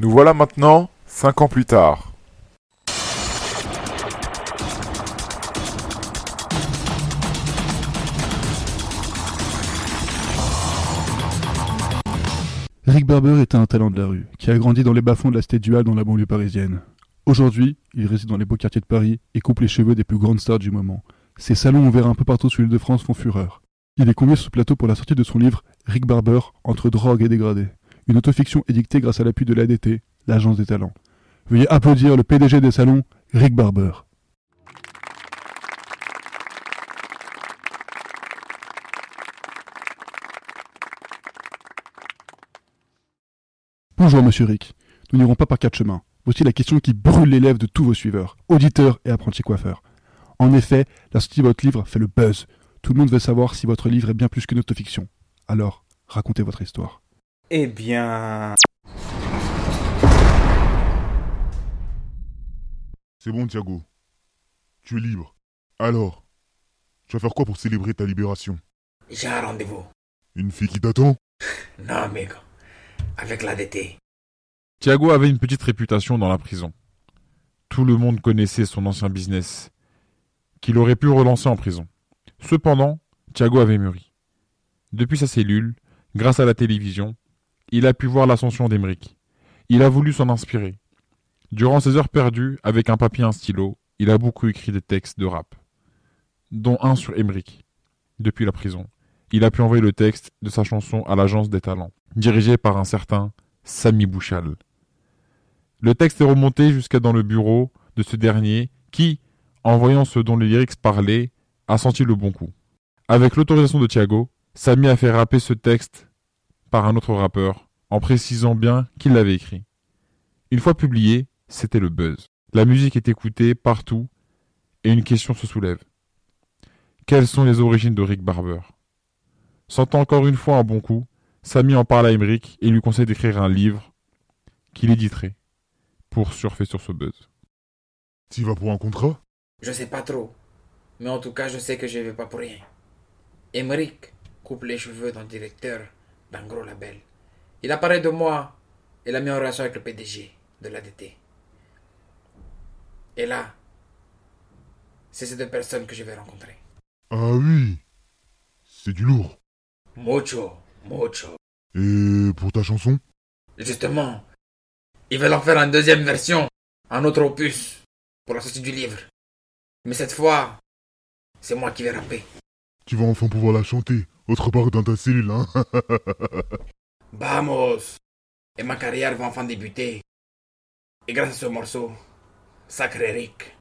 Nous voilà maintenant, cinq ans plus tard. Rick Barber était un talent de la rue, qui a grandi dans les bas-fonds de la cité duale dans la banlieue parisienne. Aujourd'hui, il réside dans les beaux quartiers de Paris et coupe les cheveux des plus grandes stars du moment. Ses salons ouverts un peu partout sur l'île de France font fureur. Il est convié sur ce plateau pour la sortie de son livre Rick Barber, entre drogue et dégradé. Une autofiction édictée grâce à l'appui de l'ADT, l'Agence des talents. Veuillez applaudir le PDG des salons, Rick Barber. Bonjour Monsieur Rick. Nous n'irons pas par quatre chemins. Voici la question qui brûle les lèvres de tous vos suiveurs, auditeurs et apprentis coiffeurs. En effet, la sortie de votre livre fait le buzz. Tout le monde veut savoir si votre livre est bien plus qu'une autofiction. Alors, racontez votre histoire. Eh bien... C'est bon, Thiago. Tu es libre. Alors, tu vas faire quoi pour célébrer ta libération? J'ai un rendez-vous. Une fille qui t'attend? Non, amigo. Avec l'ADT. Thiago avait une petite réputation dans la prison. Tout le monde connaissait son ancien business, qu'il aurait pu relancer en prison. Cependant, Thiago avait mûri. Depuis sa cellule, grâce à la télévision, il a pu voir l'ascension d'Emeric. Il a voulu s'en inspirer. Durant ses heures perdues, avec un papier et un stylo, il a beaucoup écrit des textes de rap, dont un sur Emeric. Depuis la prison, il a pu envoyer le texte de sa chanson à l'Agence des talents, dirigée par un certain Samy Bouchal. Le texte est remonté jusqu'à dans le bureau de ce dernier qui, en voyant ce dont les lyrics parlaient, a senti le bon coup. Avec l'autorisation de Thiago, Samy a fait rapper ce texte par un autre rappeur, en précisant bien qu'il l'avait écrit. Une fois publié, c'était le buzz. La musique est écoutée partout et une question se soulève. Quelles sont les origines de Rick Barber? Sentant encore une fois un bon coup, Samy en parle à Emeric et lui conseille d'écrire un livre qu'il éditerait pour surfer sur ce buzz. Tu vas pour un contrat? Je sais pas trop. Mais en tout cas, je sais que je vais pas pour rien. Emeric coupe les cheveux d'un directeur d'un gros label. Il a parlé de moi et l'a mis en relation avec le PDG de l'ADT. Et là, c'est ces deux personnes que je vais rencontrer. Ah oui C'est du lourd. Mucho, mucho. Et pour ta chanson? Justement, ils veulent en faire une deuxième version, un autre opus, pour la sortie du livre. Mais cette fois, c'est moi qui vais rapper. Tu vas enfin pouvoir la chanter, autre part dans ta cellule, hein. Vamos. Et ma carrière va enfin débuter. Et grâce à ce morceau, sacré Rick,